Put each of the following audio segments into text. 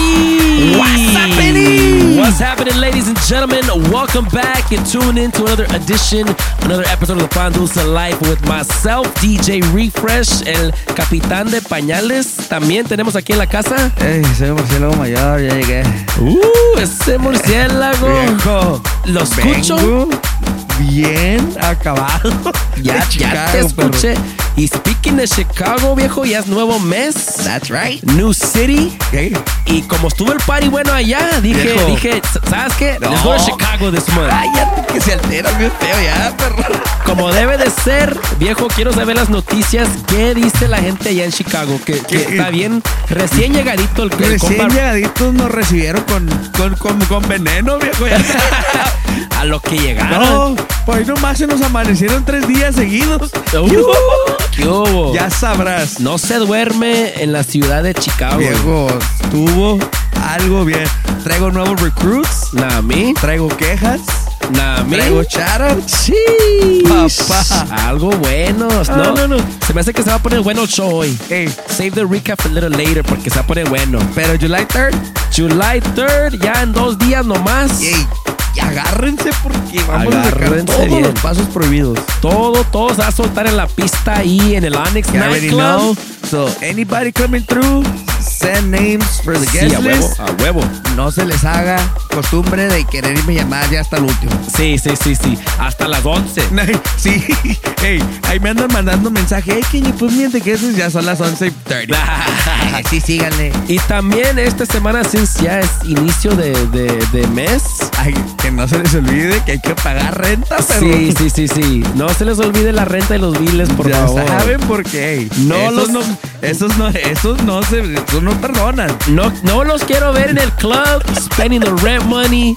What's happening? What's happening, ladies and gentlemen? Welcome back and tune in to another edition, another episode of the Pan Dulce Life with myself, DJ Refresh, el capitán de pañales. También tenemos aquí en la casa. Ey, soy murciélago mayor, ya llegué. Uh, ese murciélago. Viejo, Lo escucho. vengo bien acabado. Ya, ya te escuché. perro. Y speaking de Chicago, viejo, ya es nuevo mes. That's right. New City. Y como estuvo el party bueno allá, dije, Viejo. dije, ¿sabes qué? No. Let's go to Chicago this month. Cállate que se altera bien feo ya, perro. Como debe de ser, viejo, quiero saber las noticias. ¿Qué dice la gente allá en Chicago? Que, está bien, recién llegadito el, el Recién compa- llegaditos nos recibieron con, con, con, con veneno, viejo. a lo que llegaron. no, pues nomás se nos amanecieron tres días seguidos. Uh, ¿Qué hubo? Ya sabrás. No se duerme en la ciudad de Chicago. Viejo, estuvo algo bien. Traigo nuevos recruits, Nah, mí. traigo quejas, Nah, mí. traigo shoutouts. Sí. Papá. Algo bueno. Ah, no, no, no. Se me hace que se va a poner bueno el show hoy. Ey, Save the recap a little later porque se va a poner bueno. pero July 3rd, July 3rd, ya en dos días nomás. ey, y agárrense porque vamos a Agárrense todos bien. los pasos prohibidos. Todo, todo se va a soltar en la pista ahí en el know. Nightclub. So, anybody coming through, send names for the Sí, guest a huevo, list. a huevo. No se les haga costumbre de querer irme llamar ya hasta el último. Sí, sí, sí, sí. Hasta las 11. Ay, Sí, hey, ahí me andan mandando mensaje. Hey, can you put me in the guest list? Ya son las 11.30. Ay, sí, síganle. Y también esta semana, since ya es inicio de, de- de mes. Ay, que no se les olvide que hay que pagar renta, pero Sí, sí, sí, sí. No se les olvide la renta y los biles, por ya favor. saben por qué. No esos los- no, esos no, esos no se, esos no perdonan. No, no los quiero ver en el club spending the rent money,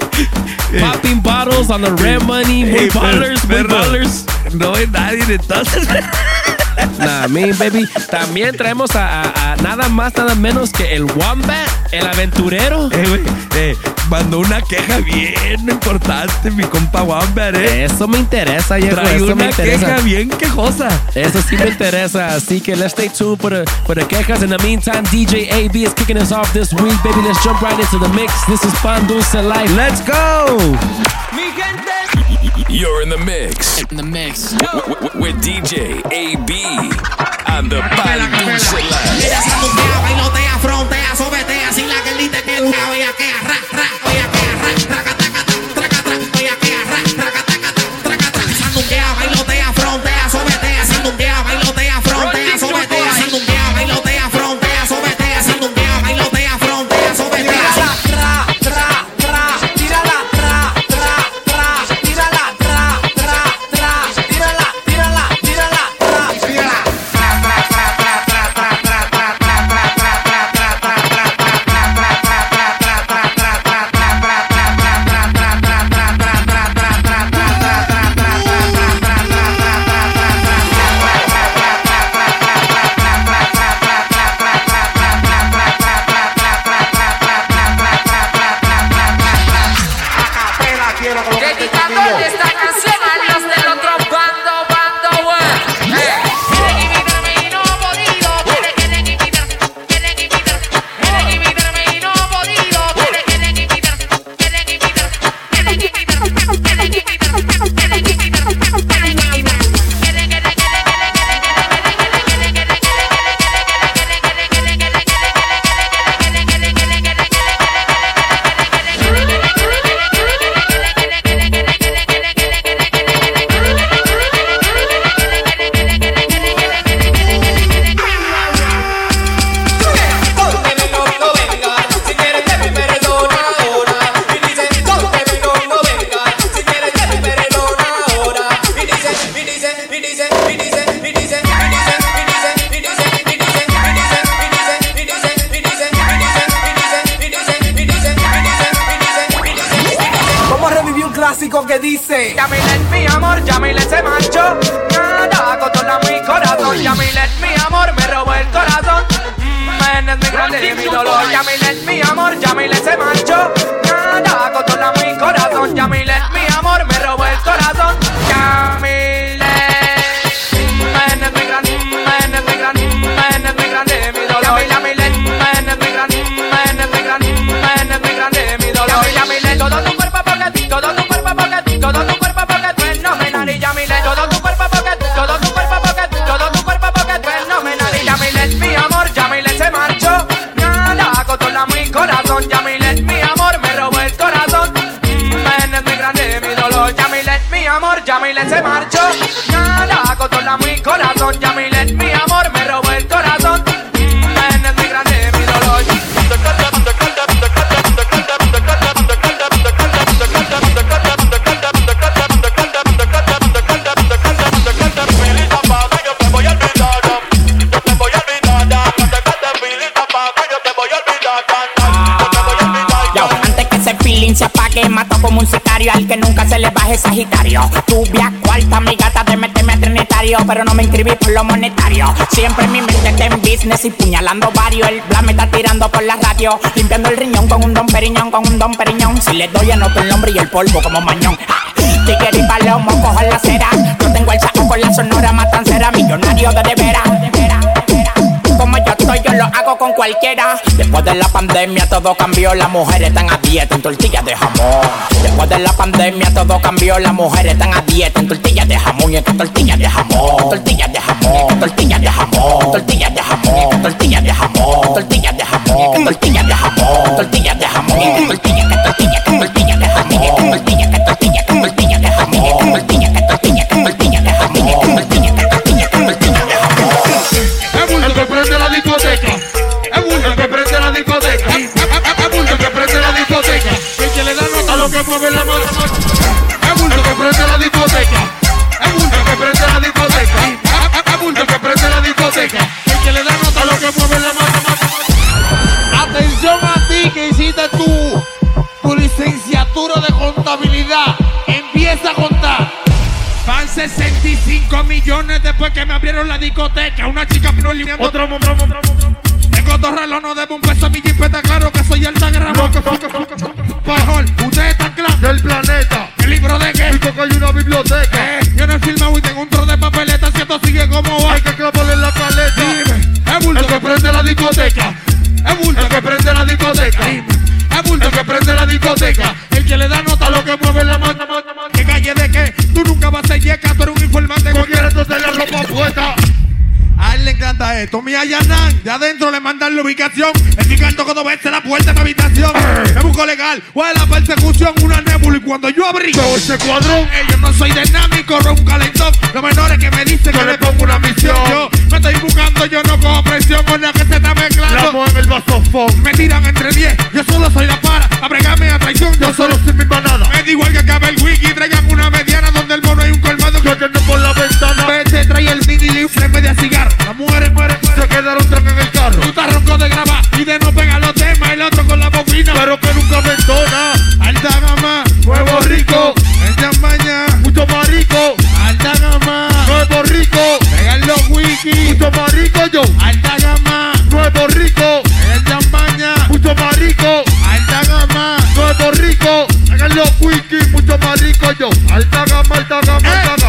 popping bottles on the rent money, muy Ey, per- ballers, muy ballers. No hay nadie entonces. Nah, me baby. También traemos a, a- a nada más, nada menos que el Wombat, el aventurero. Eh, güey, eh, mandó una queja bien importante, mi compa Wamber, eh. Eso me interesa. Trae Eso me una interesa. queja bien quejosa. Eso sí me interesa. Así que let's stay tuned for the, for the quejas. In the meantime, DJ AB is kicking us off this week, baby. Let's jump right into the mix. This is Pan Dulce Life. Let's go. You're in the mix In the mix. w- w- with DJ AB and the Pan Dulce Life. Mira, bailotea, frontea, sobetea, sin la que que oye, que ra, ra, oye, que ra, traca, amor, Yamilet se marchó, nada, controla mi corazón, Yamilet, mi baje Sagitario. Tubia cuarta, mi gata de meterme a trinitario, pero no me inscribí por lo monetario. Siempre mi mente está en business y puñalando varios. El bla me está tirando por la radio, limpiando el riñón con un don periñón, con un don periñón. Si le doy anoto el nombre y el polvo como mañón. ¡Ja! Tigre y palomo, cojo la cera. Yo tengo el saco con la sonora matancera, millonario de de veras. Hago con cualquiera. Después de la pandemia todo cambió, las mujeres están a dieta en tortillas de jamón. Después de la pandemia todo cambió, las mujeres están a dieta en tortillas de jamón y en tortillas de jamón. Tortillas de jamón, tortillas de jamón, tortillas de jamón, tortillas de jamón, tortillas de jamón, tortillas de jamón, tortillas de jamón, tortillas que tortillas discoteca. Una chica no limpiando. Otro, otro. Tengo dos relojes, no debo un peso a mi jipeta. Claro que soy el gramo. Pajol, adentro le mandan la ubicación. El picando cuando vence la puerta de mi habitación. Me busco legal. ¿Cuál es la persecución? Una nébula. Y cuando yo abrí todo ese cuadrón, eh, yo no soy dinámico, un calentón. Los menores que me dicen que le pongo una misión. Yo me estoy buscando, yo no cojo presión con la que se está mezclando. en el vasofón. Me tiran entre 10. Yo solo soy la para. Abregame a traición. Yo solo soy mi manada. Me da igual que acabe el wiki. Traigan una mediana donde el mono hay un colmado. Yo por la ventana. Vete, trae el mini en vez de cigarro. Las mujeres mueren, se quedaron tres Pide no pega los temas, el otro con la bocina, pero que nunca me perdona. Alta gama, nuevo rico, en champaña, mucho más rico. Alta gama, nuevo rico, pegan los wiki, mucho más rico yo. Alta gama, nuevo rico, en champaña, mucho más rico. Alta gama, nuevo rico, pegan los wiki, mucho más rico yo. Alta gama, alta gama, alta eh, gama.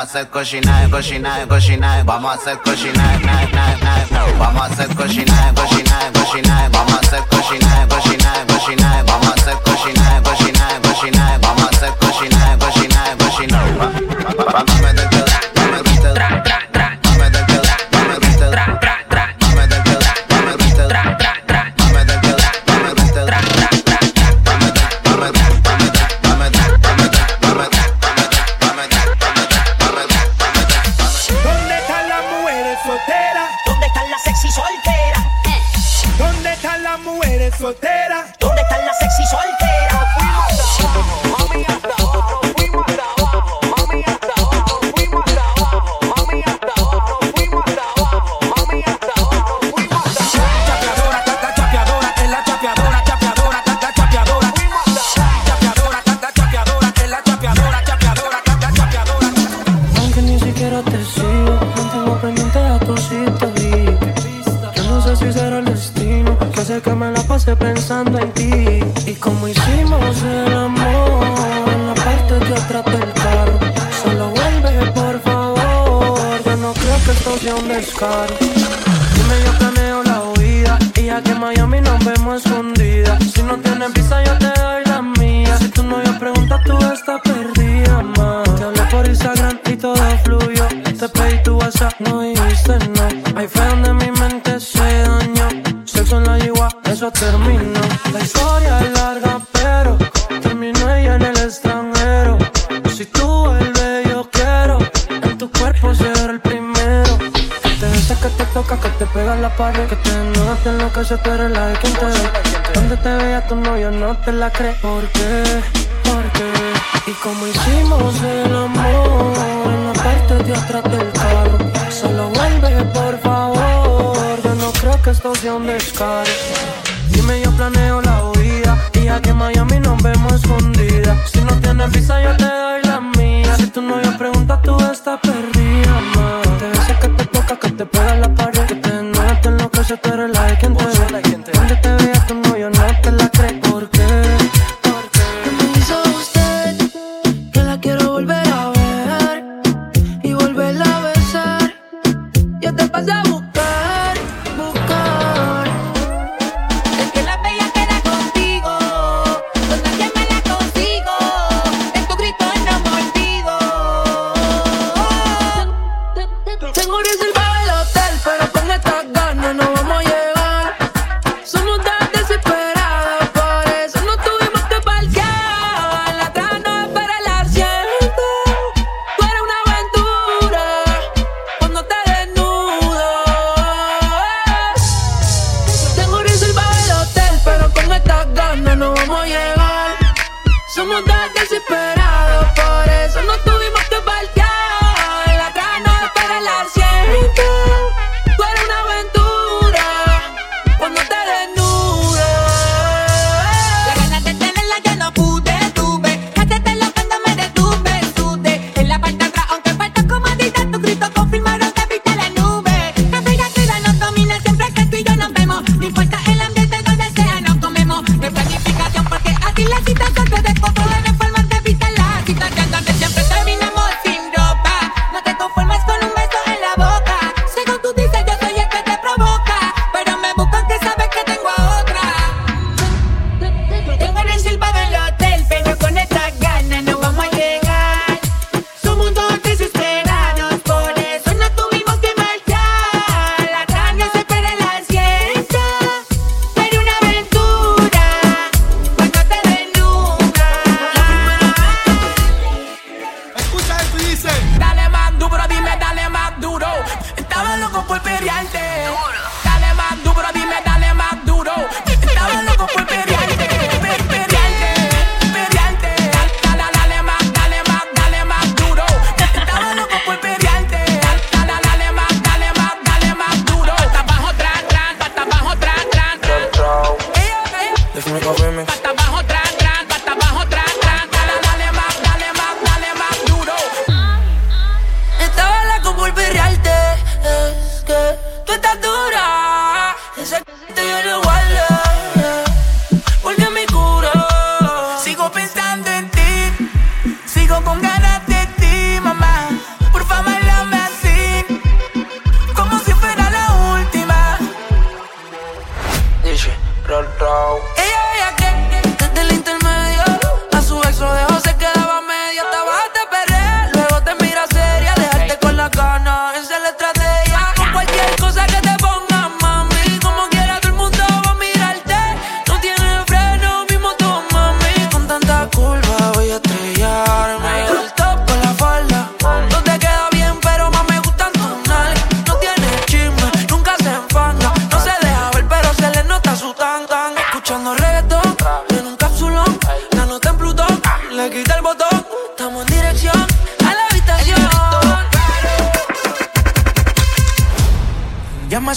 Vamos a hacer cochinar, cochinar, cochinar. Vamos a hacer cochinar. te la crees porque estás desesperado, por eso no tuvimos que partir. La trama para la siempre.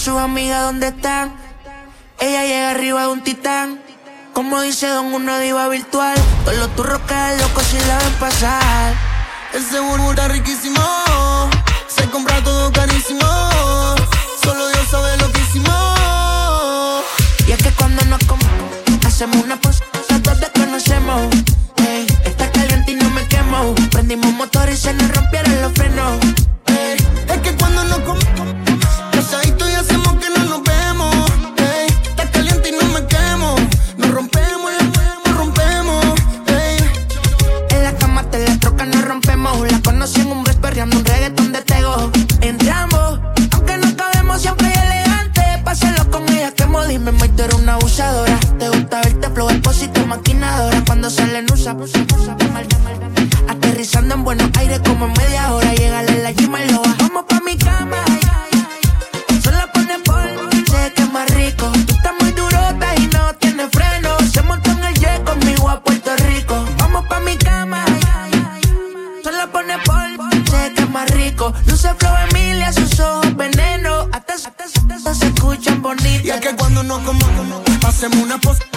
sus amigas dónde están. Ella llega arriba de un titán. Como dice Don, una diva virtual. Con los turros caen locos si la ven pasar. Ese burbu está riquísimo. Se compra todo carísimo. Solo Dios sabe lo que hicimos. Y es que cuando nos comemos, hacemos una pausa, todos desconocemos. Ey, está caliente y no me quemo. Prendimos motor y se nos rompieron los frenos. Aterrizando en buenos aires como en media hora, llegale en la gym y lo bajamos pa' mi cama. Solo pone polvo, sé que es más rico. Tú estás muy durota y no tienes freno. Se montó en el jet conmigo a Puerto Rico. Vamos pa' mi cama. Solo pone polvo, sé que es más rico. Luce flow Emilia, sus ojos veneno. Hasta, hasta, se escuchan bonitas. Y es que cuando nos comamos, pasemos una posa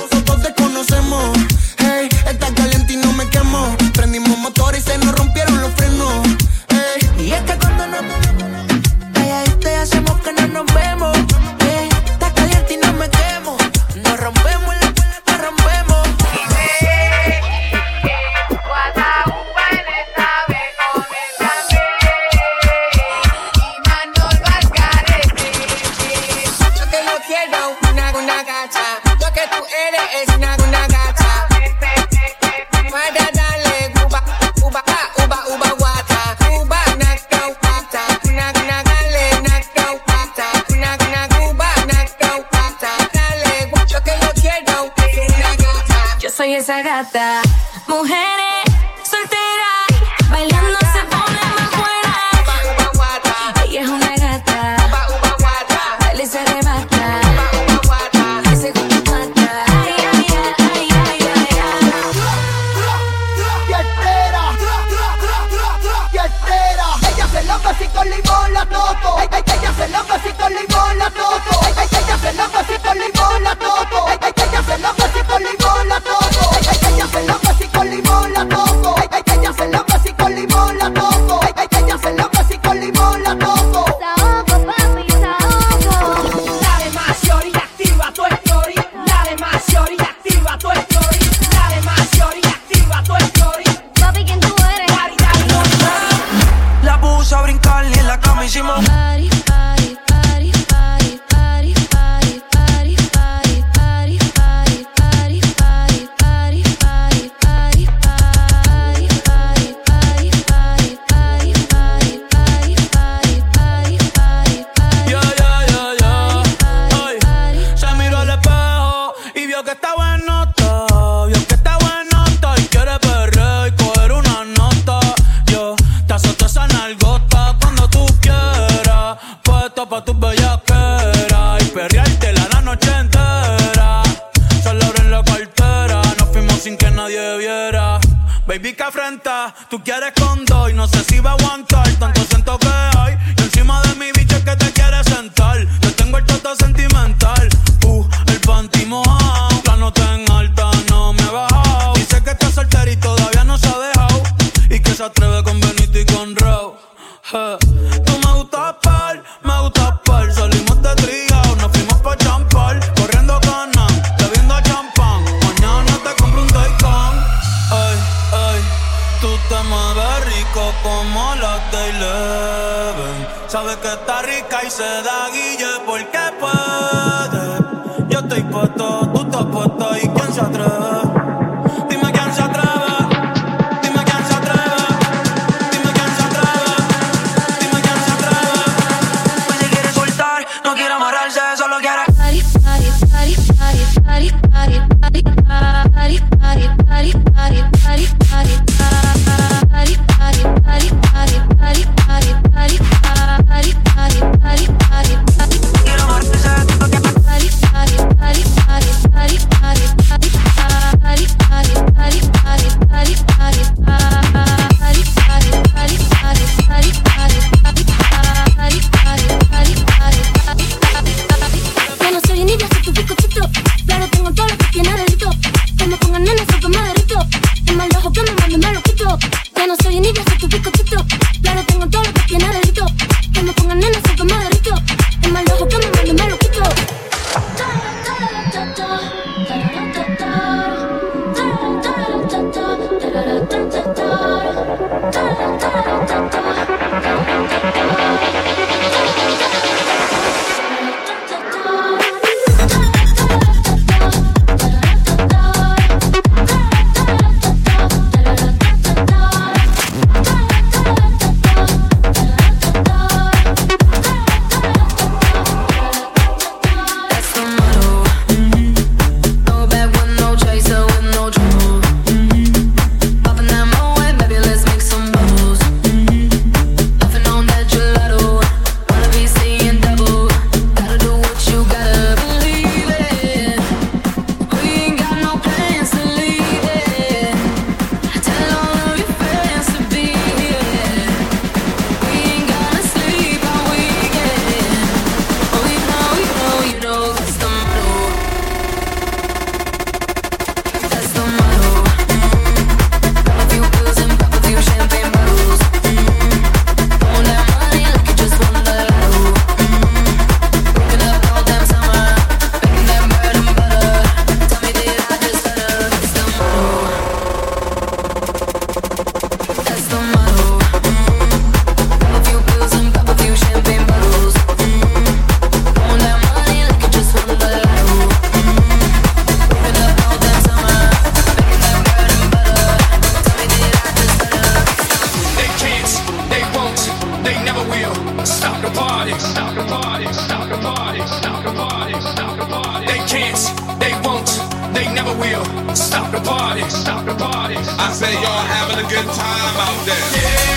Stop the party. Stop the party. I say y'all having a good time out there. Yeah.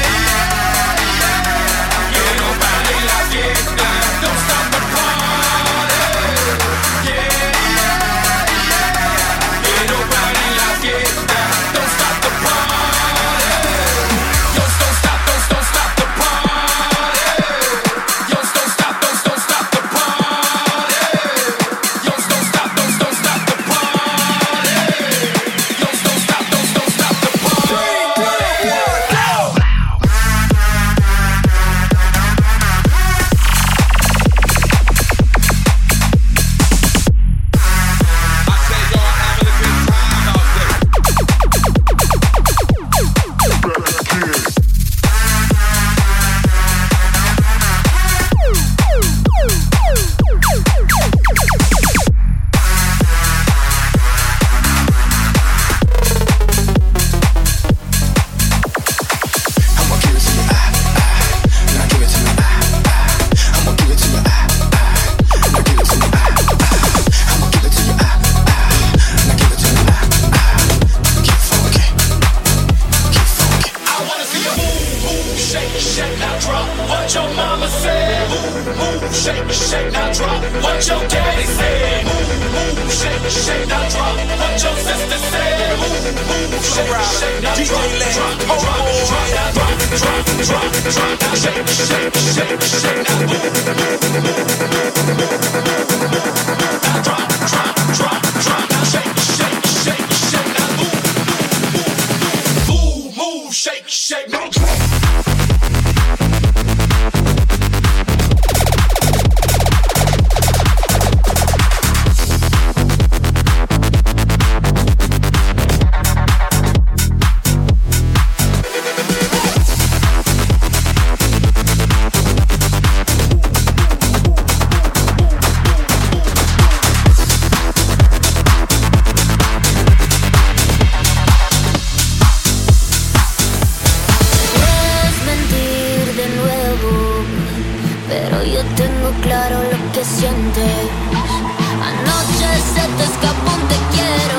se te escapó te quiero.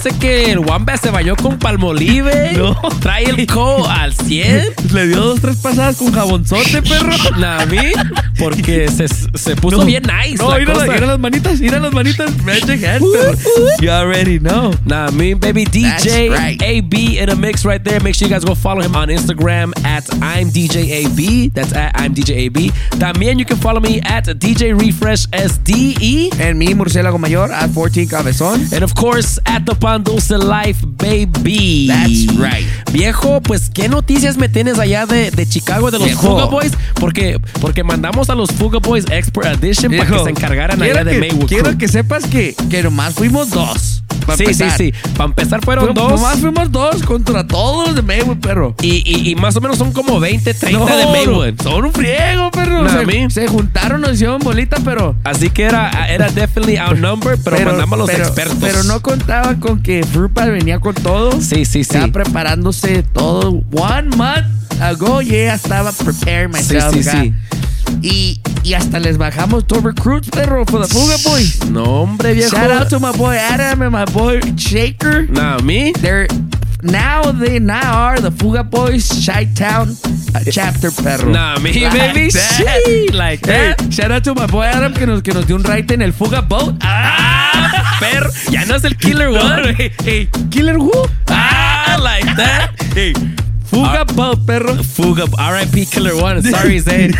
Hace que el Wamba se bañó con palmolive. No. Trae el co al 100. Le dio dos, tres pasadas con jabonzote, perro. Navi. porque se, se puso No. bien nice. No, la mira, cosa. mira las manitas, mira las manitas. Magic hand, perro. You already know. Nah, me baby DJ That's right. AB in a mix right there. Make sure you guys go follow him on Instagram at I'm DJ AB. That's at I'm DJ AB. También you can follow me at DJ Refresh SDE. En mi murciélago mayor, at 14 cabezón. And of course, at the Pan Dulce Life, baby. That's right. Viejo, pues, ¿qué noticias me tienes allá de, de Chicago, de los Viejo. Fuga Boys? Porque, porque mandamos a los Fuga Boys Expert Edition para que se encargaran allá de que- Maywood. Quiero Crew. que sepas que, que nomás fuimos dos. Pa' Sí, sí, empezar. sí. Para empezar fueron Fu- dos. Nomás fuimos dos contra todos los de Maywood, perro. Y, y, y más o menos son como 20, 30 No, de Maywood. Son un friego, perro. Nah, se, juntaron, nos hicieron bolita, pero. Así que era, era definitely outnumbered, pero, mandamos a los pero- expertos. Pero no contaba con que Fruitpal venía con todo. Sí, sí, sí. Ya preparándose todo. One month ago, ya estaba preparing Sí, myself. sí, acá. sí. Y, y hasta les bajamos dos recruits, perro, for the Fuga Boys. No, hombre, viejo. Shout out to my boy Adam and my boy Shaker. Nah, me? They're now they now are the Fuga Boys Chi Town uh, chapter perro. Nah, me, Like baby. that. Like Hey, that. shout out to my boy Adam que nos, que nos dio un ride en el Fuga Boat. Ah, perro. Ya no es el Killer No, One. hey, hey, Killer who? Ah, like that. Hey, Fuga Boat, perro. Fuga, RIP Killer One. Sorry, Zane.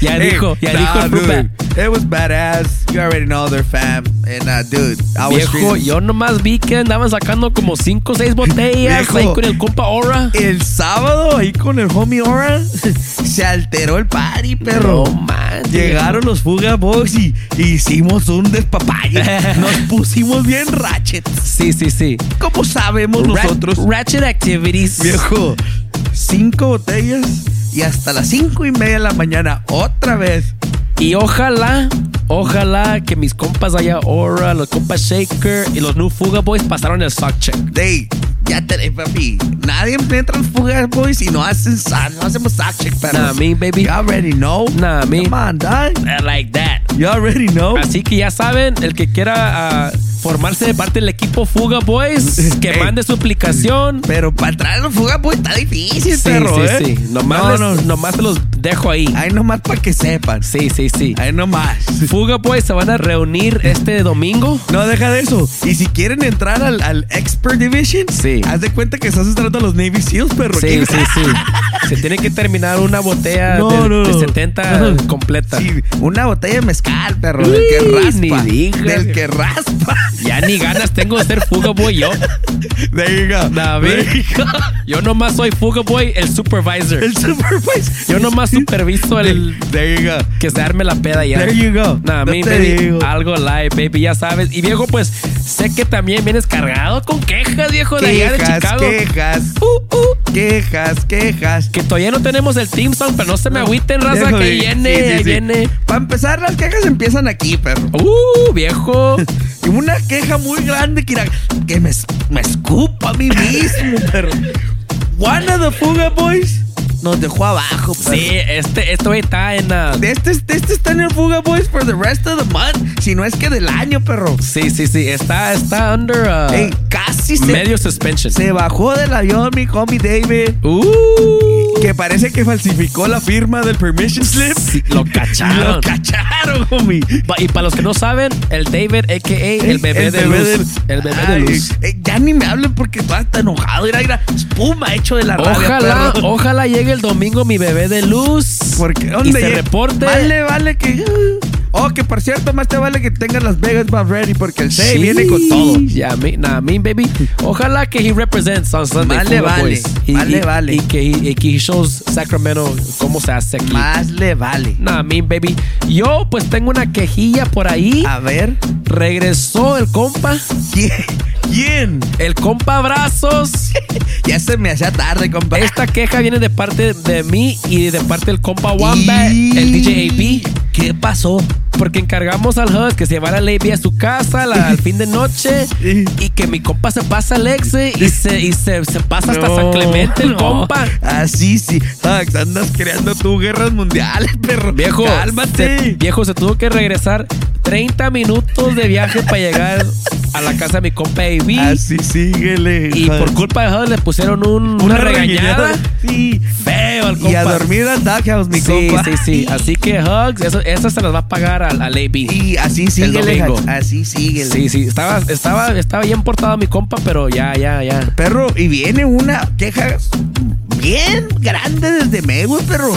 Ya Hey, dijo, ya nah, dijo el dude, Fruitbat. It was badass. You already know their fam. And uh, dude, I was Viejo, yo nomás vi que andaban sacando como 5 o 6 botellas Viejo. ahí con el compa Aura. El sábado ahí con el homie Aura se alteró el party, perro. No manches. Llegaron los Fuga Boys y hicimos un despapalle. Nos pusimos bien ratchet. Sí, sí, sí. ¿Cómo sabemos Ra- nosotros? Ratchet Activities. Viejo, cinco botellas y hasta las cinco y media de la mañana otra vez. Y ojalá, ojalá que mis compas allá, Aura, los compas Shaker y los New Fuga Boys pasaron el sock check. Dey, ya te papi. Nadie entra al Fuga Boys y no hacen no hacemos sack check, pero. Nah, me, baby. You already know. Nah, me. Come on, dog. Uh, Like that. You already know. Así que ya saben, el que quiera ah, formarse de parte del equipo Fuga Boys, que mande su aplicación. Pero para entrar en Fuga Boys está difícil, Sí, perro, sí, ¿eh? sí. Nomás, No, les- no. nomás los dejo ahí. Ahí nomás para que sepan. Sí, sí, sí. Ahí nomás. Fuga Boys se van a reunir este domingo. No, deja de eso. Y si quieren entrar al, al Expert Division, Sí. haz de cuenta que estás entrando a los Navy SEALs, perro. Sí, ¿Qué- sí, sí. Se tiene que terminar una botella No, de, no, de no. 70 No. completa. Sí, una botella de mezcal, perro. Del que raspa. ni. Del que raspa. Ya ni ganas tengo de ser Fuga Boy yo. There you go. Nah, There ve. you go. Yo nomás soy Fuga Boy, el supervisor. El supervisor. Yo nomás superviso el There you go. que se arme la peda ya. There you go. Nah, No mi te baby, digo. algo live, baby, ya sabes. Y viejo, pues sé que también vienes cargado con quejas, viejo, de allá de Chicago. quejas. Uh, uh. Quejas, quejas. Que todavía no tenemos el team song, pero no se me agüiten, raza, Viejo, que viene, sí, sí, ahí sí. viene. Para empezar, las quejas empiezan aquí, perro. Uh, viejo. Y una queja muy grande que, me, me escupa a mí mismo, perro. Of the Fuga Boys nos dejó abajo, perro. Sí, este, este güey está en. Este, este está en el Fuga Boys for the rest of the month. Si no es que del año, perro. sí, sí, sí. Está, está under ah, Ey, casi se, medio suspension. se bajó del avión mi homie David. Uh, Que parece que falsificó la firma del permission slip. sí, lo cacharon. Lo cacharon, homie. Y para los que no saben, el David, a.k.a. el bebé de luz. El bebé de luz. eh, ya ni me hablen porque tú está enojado. Mira, mira, espuma hecho de la Ojalá, ojalá llegue el domingo mi bebé de luz. Porque y ¿dónde se llega? reporte. Vale, vale que. Oh, que por cierto, más te vale que tengas Las Vegas más ready porque el 6 Sí, viene con todo. Ya, me, nah, me, baby. Ojalá que he represents on Sunday. Más le Fuga vale. Y, más le y- vale. Y que, he- y que he shows Sacramento cómo se hace aquí. Más le vale. Nah, me, baby. Yo, pues tengo una quejilla por ahí. A ver. Regresó el compa. ¿Quién? ¿Quién? El compa Brazos. Ya se me hacía tarde, compa. Esta queja viene de parte de mí y de parte del compa Wamba, Y- el DJ AP. ¿Qué pasó? Porque encargamos al HUD que se llevara la AB a su casa la- al fin de noche y que mi compa se pasa al exe y se, y se, se pasa hasta No, San Clemente el no. compa. Así sí. Hux, andas creando tú guerras mundiales, perro. Viejo, Cálmate. se, viejo, se tuvo que regresar 30 minutos de viaje para llegar a la casa de mi compa AB. Así síguele. Y Hux. por culpa de HUD le pusieron un- una, Una regañada. regañada. Sí. Feo, el compa. Y a dormir al doghouse, mi sí, compa. Sí, sí, Así que Hugs, eso, eso se las va a pagar al, al AB. Y así el síguele, así síguele. Sí, sí. Estaba, estaba, estaba bien portado mi compa, pero ya, ya, ya. Perro, y viene una queja bien grande desde Maywood, perro.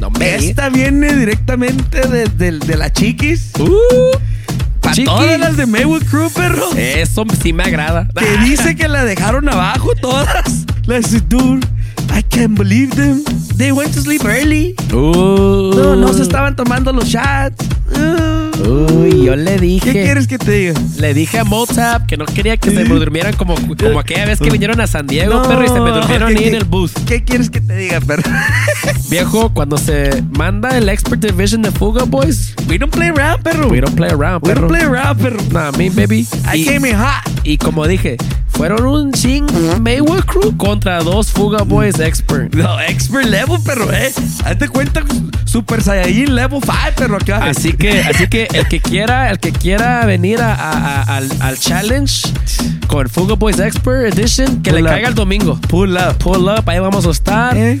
No me. Esta viene directamente de, de- de la chiquis. Uh, Para todas las de Maywood Crew, perro. Eso sí me agrada. Que dice que la dejaron abajo todas. Dice, dude, I can't believe them. They went to sleep early. Uh. No, no se estaban tomando los shots. Uy, yo le dije. ¿Qué quieres que te diga? Le dije a Motap que no quería que se me durmieran como, como aquella vez que vinieron a San Diego, No, perro, y se me durmieron ¿qué- ahí en el bus. ¿Qué quieres que te diga, perro? Viejo, cuando se manda el Expert Division de Fuga Boys, We don't play around, perro. we don't play around, We perro. don't play around, perro. Nah, me baby. I Y- came in hot. Y como dije, fueron un ching Mayweather Crew contra dos Fuga Boys Expert. No, expert level, perro, eh. Hazte cuenta, Super Saiyajin level 5, perro, acá. Así que, así que el que quiera, el que quiera venir a- a- a- al, al challenge con Fuga Boys Expert Edition, que Pull le up. caiga el domingo. Pull up. Pull up, ahí vamos a estar. ¿Eh?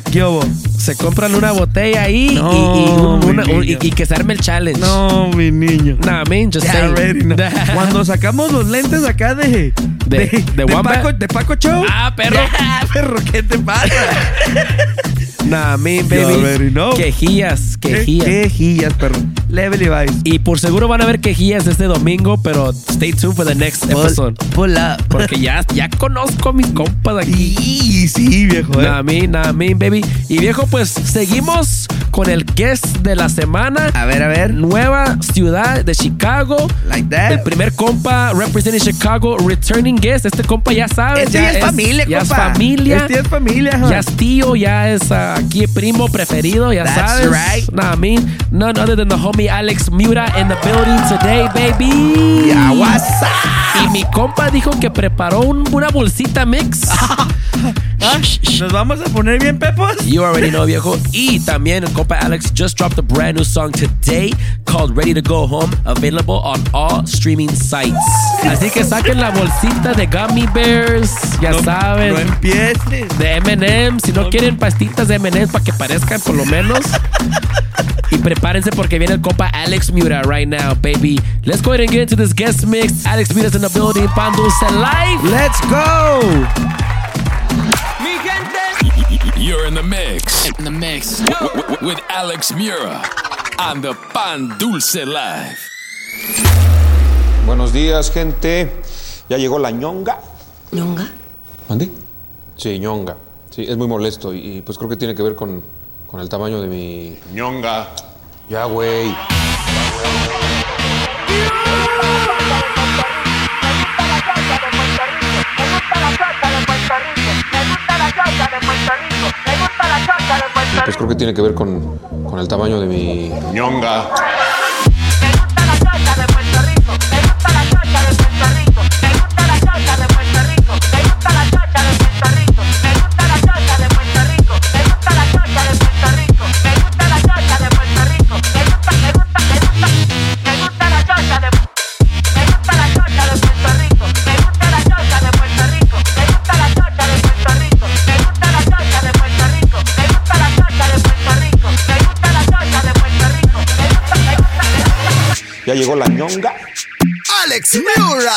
Se compran una botella ahí No, y, y un- mi una- un- niño. y- y que se arme el challenge. No, mi niño. Nah, man, just already know. Cuando sacamos los lentes acá de. De- de. Paco, de Paco Show. Ah, perro. Perro, ¿qué te pasa? Nah, man, You baby. already know. Quejillas, quejillas. ¿Qué quejillas, perro? Level y Vice. Y por seguro van a ver quejillas este domingo, pero stay tuned for the next episode. Pull up. Porque ya, ya conozco a mis compas aquí. Sí, sí, viejo, eh. Nah, me, nah, me, baby. Y viejo, pues seguimos con el guest de la semana. A ver, a ver. Nueva ciudad de Chicago. Like that. El primer compa representing Chicago, returning guest. Este compa ya sabes. Este ya es familia, ya compa. es familia. Este ya es familia? Ya es tío, ya es ah, aquí primo preferido, ya That's sabes. right. Nah, I mean, none other than the homie Alex Mura in the building today, baby. Ya, what's up? Y mi compa dijo que preparó un- una bolsita mix. ¿Ah? ¿Nos vamos a poner bien, Pepos? You already know, viejo. Y también el compa Alex just dropped a brand new song today called Ready to Go Home, available on all streaming sites. Así que saquen la bolsita de Gummy Bears, ya saben. No empieces. de M&M, si no quieren pastitas de M&M para que parezcan por lo menos. y prepárense porque viene el compa Alex Mura right now, baby. Let's go ahead and get into this guest mix. Alex Mura's in the building, Pan Dulce Live. Let's go. Mi gente. You're in the mix. In the mix. with Alex Mura on the Pan Dulce Live. Buenos días, gente. Ya llegó la ñonga. ¿Ñonga? ¿Mande? Sí, ñonga. Sí, es muy molesto y, y, pues creo que tiene que ver con, con el tamaño de mi... ñonga. Ya, güey. Pues creo que tiene que ver con, con el tamaño de mi... ñonga. Ya llegó la ñonga. Alex Miura.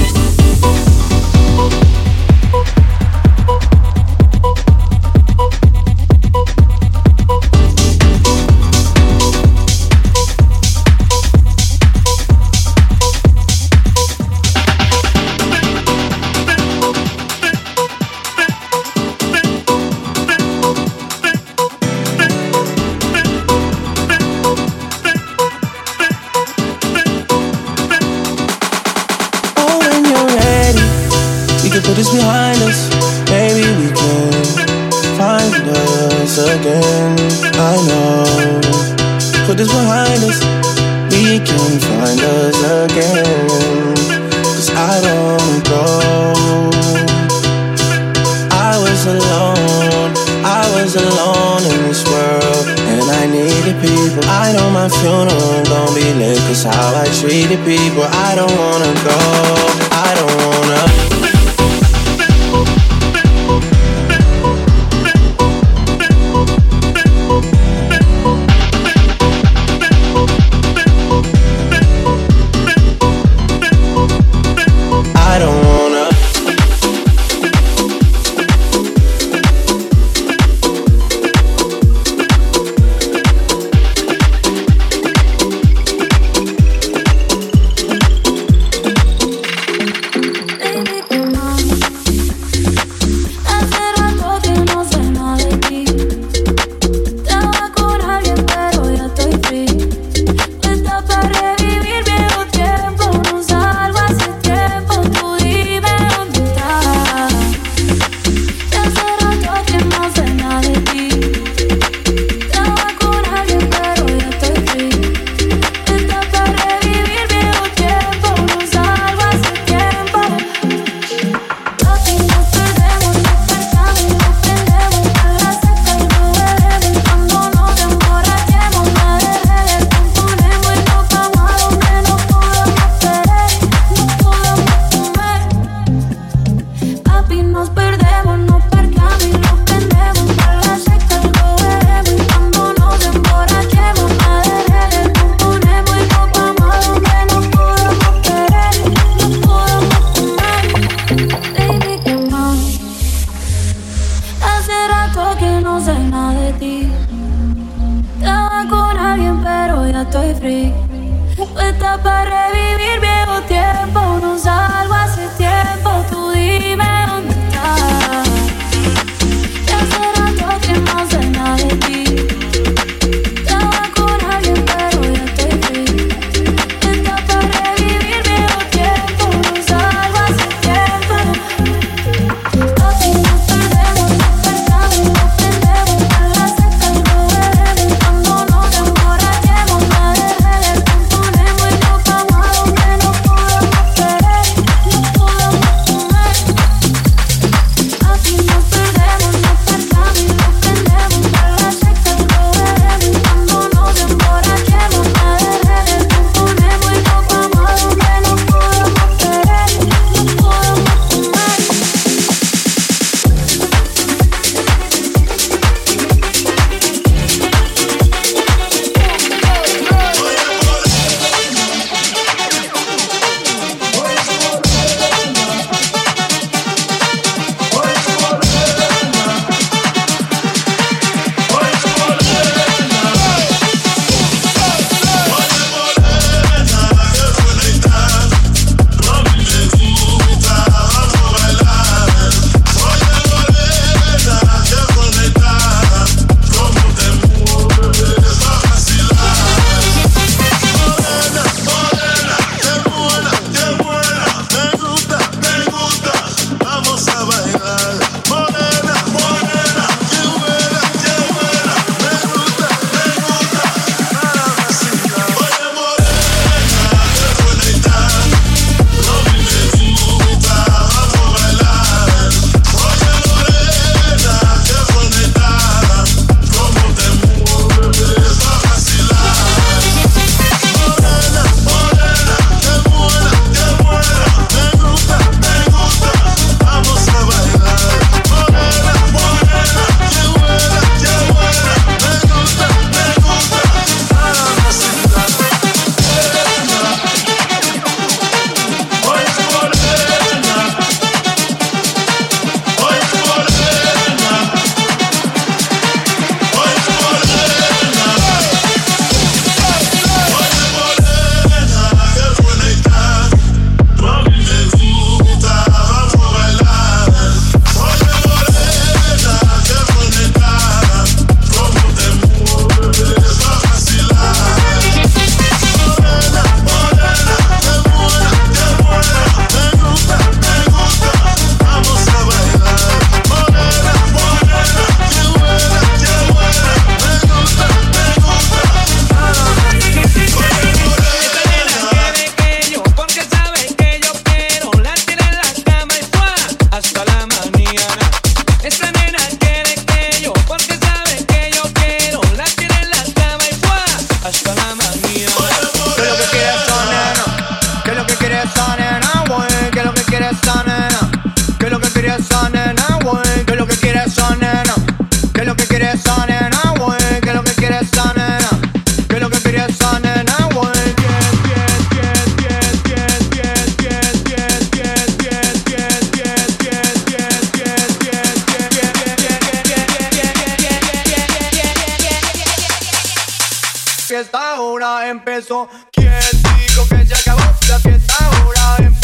¿Quién dijo que ya acabó la fiesta ahora?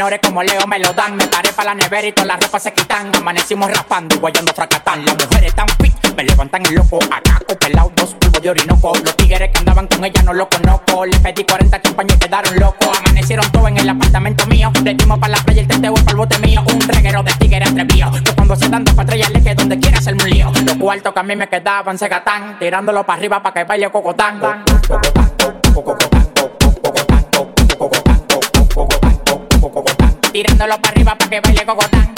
menores como Leo me lo dan. Me paré para la nevera y todas las ropas se quitan. Amanecimos raspando y guayando fracatán. Las mujeres tan fit me levantan el loco. Acá pelado dos pulvos de orinoco. Los tigres que andaban con ella no lo conozco. Le pedí 40 champañas y quedaron locos. Amanecieron todos en el apartamento mío. Retimos para la playa el teteo y para el bote mío. Un reguero de tigres atrevido. Que cuando se dan dos patrullas le que donde quiera hacerme un lío. Los cuartos que a mí me quedaban se gatán. Tirándolo para arriba para que baile cocotán. Coco, coco, coco, tirándolo para arriba para que baile gogotán.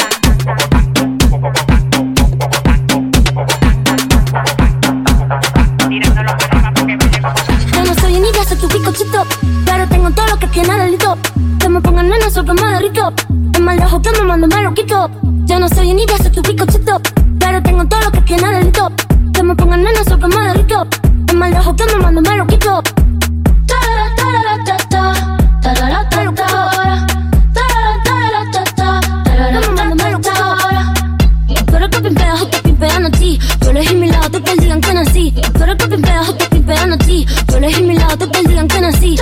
Yo no soy niña, soy tu picochito, pero tengo todo lo que tiene delito. Que me pongan en eso que me derrito, es más lejos que me mando más loquito. Yo no soy niña, soy tu picochito, pero tengo todo lo que tiene delito. Que me pongan en eso que me derrito, es más lejos que me mando más loquito. digan que nací. O te a ti. Yo elegí mi lado, que nací.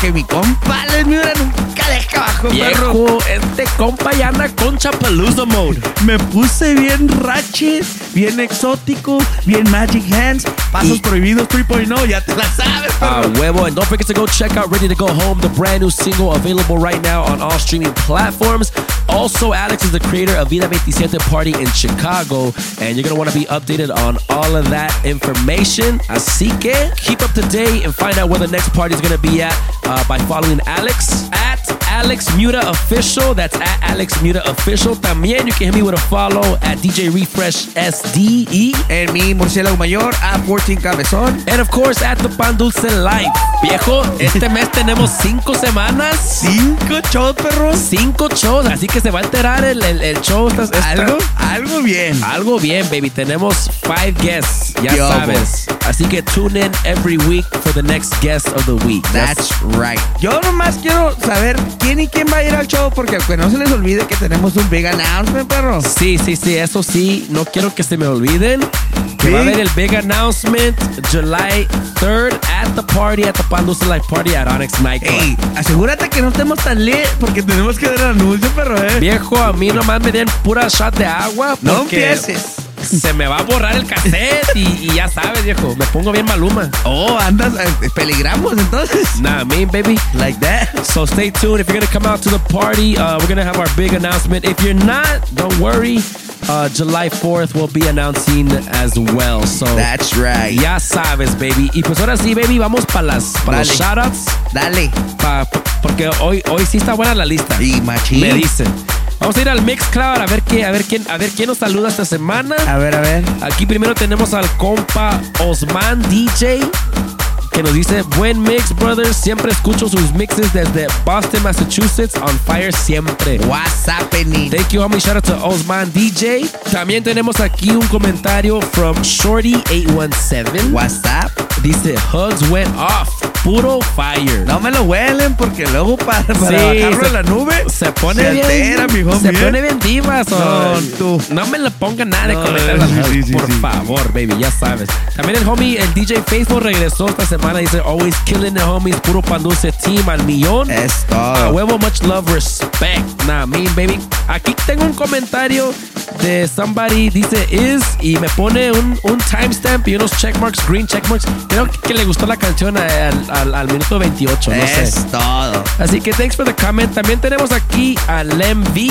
Que mi compa Les Miura nunca deja abajo, perro. Este compa ya anda con Chapalooza mode. Me puse bien ratchet, bien exótico, bien Magic Hands, pasos prohibidos 3.0, ya te la sabes, Ah, perro. huevo. And don't forget to go check out Ready to Go Home, the brand new single available right now on all streaming platforms. Also, Alex is the creator of Vida 27 Party in Chicago, and you're going to want to be updated on all of that information. Así que keep up to date and find out where the next party is going to be at uh, by following Alex at Alex Muta Official. That's at Alex Muta Official. También you can hit me with a follow at DJ Refresh SDE. En mi murciélago mayor, a 14 Cabezón. And of course, at the Pan Dulce Life. Viejo, este mes tenemos cinco semanas. Cinco shows, perro. Cinco shows, así que se va a enterar el, el, el show. Algo, algo bien. Algo bien, baby. Tenemos five guests, ya Yo, sabes. Así que tune in every week for the next guest of the week. That's right. Yo nomás quiero saber quién y quién va a ir al show porque pues, no se les olvide que tenemos un big announcement, perro. Sí, sí, sí, eso sí. No quiero que se me olviden. Que va a haber el big announcement July 3rd at the party, at the Pan Dulce Life party at Onyx Nightclub. Ey, asegúrate que no estemos tan lit porque tenemos que dar el anuncio, perro, eh. Viejo, a mí nomás me den pura shot de agua. No empieces. Se me va a borrar el cassette y, y ya sabes, viejo. Me pongo bien maluma. Oh, andas, eh, peligramos entonces. Nah, me, baby. Like that. So stay tuned. If you're gonna come out to the party, uh, we're gonna have our big announcement. If you're not, don't worry. Uh, July 4th we'll be announcing as well. So That's right. ya sabes, baby. Y pues ahora sí, baby, vamos para las para los shoutouts. Dale. Pa- porque hoy, hoy sí está buena la lista. Y machín. Me dicen. Vamos a ir al Mixcloud a ver qué, a ver quién, a ver quién nos saluda esta semana. A ver, a ver. Aquí primero tenemos al compa Osman DJ que nos dice buen mix brothers siempre escucho sus mixes desde Boston Massachusetts on fire siempre. What's happening? Thank you homie. Shout out to Osman DJ también tenemos aquí un comentario from Shorty817 What's up? dice hugs went off. Puro fire. No me lo huelen porque luego para, para Sí, bajarlo se- en la nube se pone se bien altera, mi homie, se ¿eh? pone bien divas o- No, tú. no me le ponga nada de No, comentarios sí, por favor baby ya sabes. También el homie el DJ Faithful regresó esta semana dice always killing the homies puro pan dulce team al millón Es todo. a huevo much love respect nah mean baby aquí tengo un comentario de somebody dice is y me pone un, un timestamp y unos checkmarks green checkmarks creo que le gustó la canción al, al- al minuto 28 no sé es todo. Así que thanks for the comment. También tenemos aquí a Lem V.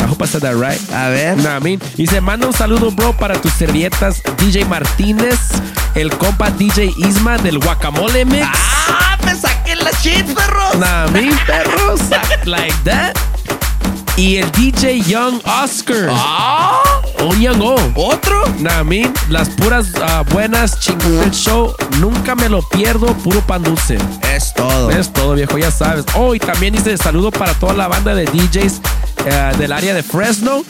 I hope I said that right. A ver. Nah, I mean, y se manda un saludo, bro, para tus servietas DJ Martínez, el compa DJ Isma del Guacamole Mix. ¡Ah! ¡Me saqué la shit, perros! Nah, I mean, perros, like that. Y el DJ Young Oscar. ¡Ah! Un Young O. ¿Otro? Nah, las puras ah, buenas chingadas del show, nunca me lo pierdo, puro pan dulce. Es todo. Es todo, viejo, ya sabes. Oh, y también dice saludo para toda la banda de DJs eh, del área de Fresno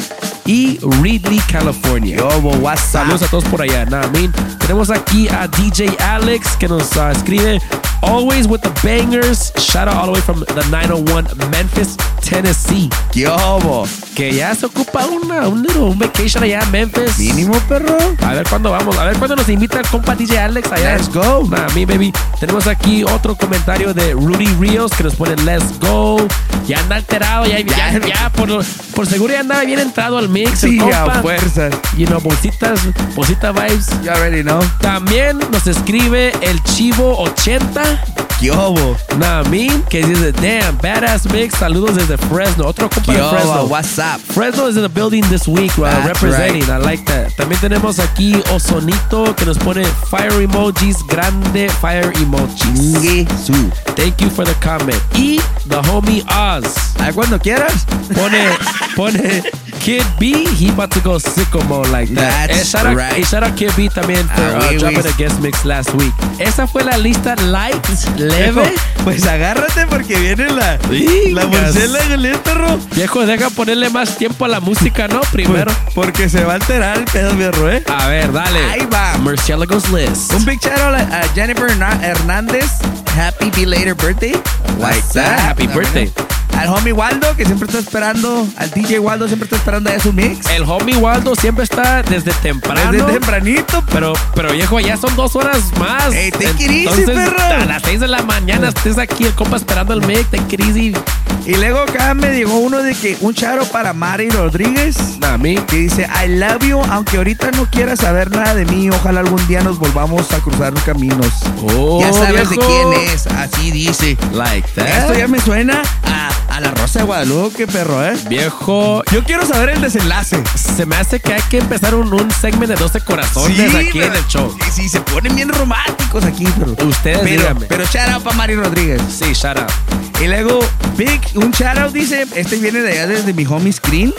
y Ridley, California. Yo, what's up? Saludos a todos por allá. Nah, I mean, tenemos aquí a DJ Alex que nos ah, escribe Always with the bangers. Shout out all the way from the 901 Memphis, Tennessee. Yo, bo. Que ya se ocupa una, un little un vacation allá en Memphis. Mínimo, perro. A ver cuándo vamos, a ver cuándo nos invita el compa DJ Alex allá. Let's go. Nah, me baby. Tenemos aquí otro comentario de Rudy Rios que nos pone Let's go. Ya anda alterado, ya, ya, ya, por, por seguro ya andaba bien entrado al mix. el Sí, compa. a fuerzas. You know, bolsitas, bolsita vibes. You already know. También nos escribe el Chivo 80. Yo, bo. Nah, me, que dice, damn, badass mix. Saludos desde Fresno. Otro compa de Fresno. what's up? Fresno is in the building this week, That's representing. I like that. También tenemos aquí Osonito que nos pone fire emojis, grande fire emojis. Thank you for the comment. Y the homie Oz Ah, cuando quieras. pone, pone Kid B, he about to go sicko mode like that. That's Eh, shout out, right. eh, shout out Kid B también for Ah, uh, oui, dropping oui. a guest mix last week. Esa fue la lista light, Viejo, leve. Pues agárrate porque viene la, la Vengas. murciélago, perro. Viejo, deja ponerle más tiempo a la música, ¿no? Primero. Porque se va a alterar el pedo, perro, eh. A ver, dale. Ahí va. Murciélagos List. Un big shout out a, Jennifer Hernández. Happy belated birthday. Like that. Happy birthday. Al homie Waldo, que siempre está esperando, al DJ Waldo siempre está esperando allá su mix. El homie Waldo siempre está desde temprano. Desde tempranito. Pero, pero viejo, ya son dos horas más. Ey, easy, Entonces, perro. A las seis de la mañana estés aquí, el compa esperando el take it easy. Y luego acá me llegó uno de que un charo para Mari Rodríguez. A mí. Que dice, I love you, aunque ahorita no quieras saber nada de mí, ojalá algún día nos volvamos a cruzar los caminos. Oh, ya sabes de viejo. quién es, así dice. Like that. Esto ya me suena a, a la Rosa de Guadalupe, perro, ¿eh? Viejo. Yo quiero saber el desenlace. Se me hace que hay que empezar un, un segmento de 12 corazones aquí en el show. Sí, sí, se ponen bien románticos aquí, pero. Ustedes pero, díganme. pero shout out para Mari Rodríguez. Sí, shout out. Y luego, Big, un shout out dice, este viene de allá desde mi homie Screen.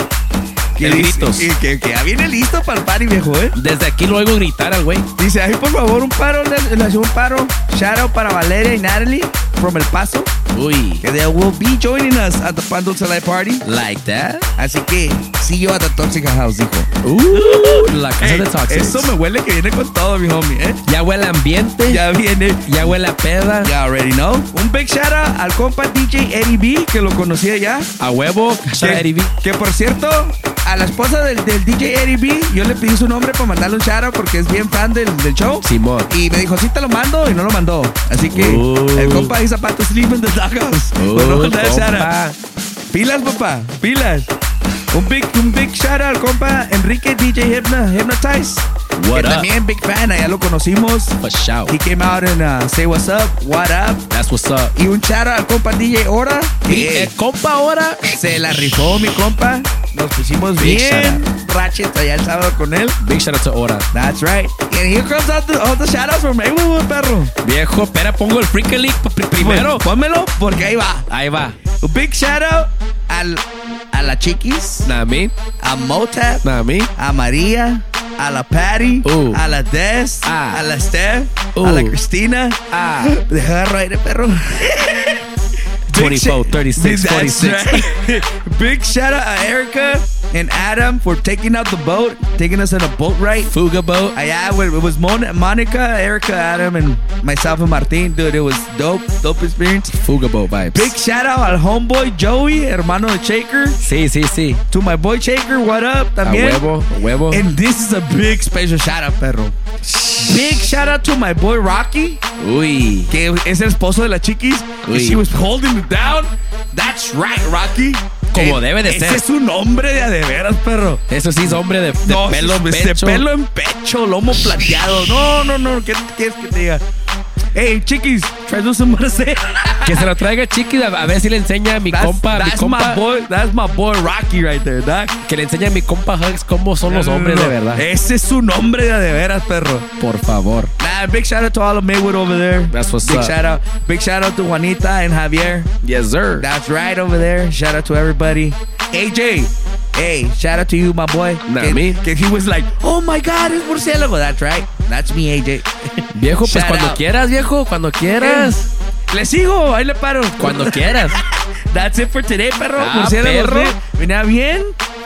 Que El dice- gritos. Que, que- que ya viene listo para el party, viejo, ¿eh? Desde aquí lo oigo gritar al güey. Dice, ay, por favor, un paro, le, un paro. Shout out para Valeria y Natalie from El Paso. Uy. Que they will be joining us at the Pan Dulce Party. Like that. Así que, see you at the Toxic House, hijo. Uh, la casa Ey, de Toxic. Eso me huele que viene con todo, mi homie, ¿eh? Ya huele ambiente. Ya viene. Ya huele a peda. Ya already know. Un big shout out al compa DJ Eddie B, que lo conocía ya. A huevo. Que, Eddie B. que, por cierto, a la esposa del, del DJ Eddie B, yo le pedí su nombre para mandarle un shout out porque es bien fan del, del show. Simón. Y me dijo, sí te lo mando y no lo mandó. Así que Uh. el compa ahí zapatos sleep in the doghouse. Uh, no out. Pilas, papá, pilas. Un big, un big shout out compa Enrique DJ Hypna, Hypnotize. What que up? también big fan, allá lo conocimos. For shout. He came out and uh, say what's up, what up. That's what's up. Y un shout out al compa DJ Ora. Y el compa ahora. se la rifó mi compa. Nos pusimos Big bien ratchet allá el sábado con él. Big shout out to Ora. That's right. And here comes out the, all the shout outs from Maywood, perro. Viejo, espera, pongo el Freak League pr- primero. Pónmelo porque ahí va. Ahí va. Un big shout out al, a la Chiquis, a Motap, a María, a la Patty, a la Des, Ah. a la Steph, a la Cristina. Ah. Deja de perro. Big 24, 36, That's 46. right. Big shout out to Erica and Adam for taking out the boat, taking us on a boat ride. Fuga boat. Ah, yeah, it was Mon- Monica, Erica, Adam, and myself and Martin. Dude, it was dope, dope experience. Fuga boat vibes. Big shout out al homeboy Joey, hermano de Shaker. Sí, sí, sí. To my boy Shaker, what up? También. A huevo, a huevo. And this is a big special shout out, perro. Big shout out to my boy Rocky, Uy. que es el esposo de la chiquis. Uy. She was holding it down. That's right, Rocky. Como Eh, debe de ese ser. es un hombre de a de veras, perro. Eso sí es hombre de, de No, pelo en de pecho. pelo en pecho, lomo plateado. No, no, no. ¿Qué quieres que te diga? Hey, chiquis, to some say. Que se lo traiga chiqui a, a ver si le enseña a mi That's, compa, a mi that's compa. my boy. That's my boy Rocky right there, dog. Que le enseñe a mi compa Hugs cómo son los No, no, hombres no. de verdad. Ese es un hombre de veras, perro. Por favor. Nah, big shout out to all of Maywood over there. That's what's big up. shout out. Big shout out to Juanita and Javier. Yes, sir. That's right over there. Shout out to everybody. AJ. Hey, shout out to you, my boy. Que, me. que he was like, oh my God, it's murciélago. That's right. That's me, AJ. Viejo, pues Shout cuando out. quieras, viejo, cuando quieras. Le sigo, ahí le paro. Cuando quieras. That's it for today, perro. Ah, perro. Venía bien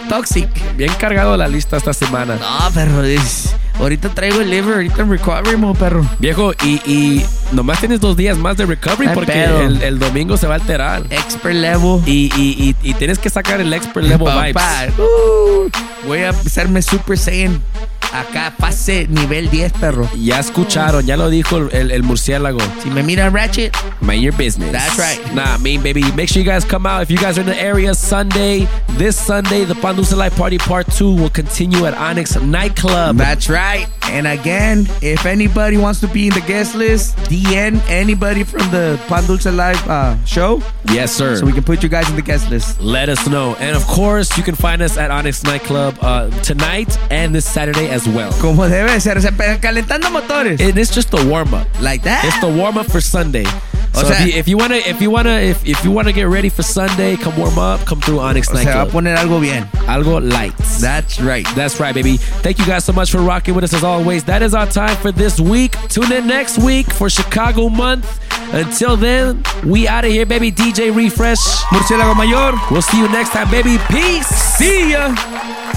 toxic. Bien cargado la lista esta semana. No, perro. es- ahorita traigo el liver, ahorita en recovery, mo, perro. Viejo, y, y nomás tienes dos días más de recovery Ay, porque el, el domingo se va a alterar. Expert level. Y, y, y, y tienes que sacar el expert level Papá, vibes. uh, voy a hacerme Super Saiyan. Acá, pase nivel 10, perro. Ya escucharon, ya lo dijo el, el- murciélago. Si me miran Ratchet, Mind your business. That's right. Nah, I mean, baby, make sure you guys come out. If you guys are in the area Sunday, this Sunday, the Pandusa Life Party Part 2 will continue at Onyx Nightclub. That's right. And again, if anybody wants to be in the guest list, DN anybody from the Pan Dulce Live uh, show, yes, sir. so we can put you guys in the guest list. Let us know. And of course, you can find us at Onyx Nightclub uh, tonight and this Saturday as well. Como debe ser, se calentando motores. And it's just a warm up. like that. It's the warm up for Sunday. O So sea- if, you, if you wanna, if you wanna, if, if you wanna get ready for Sunday, come warm up. Come through Onyx se va a poner algo bien. Algo light. That's right. That's right, baby. Thank you guys so much for rocking with us as always. That is our time for this week. Tune in next week for Chicago month. Until then, we out of here, baby. DJ Refresh. Murciélago Mayor. We'll see you next time, baby. Peace. See ya.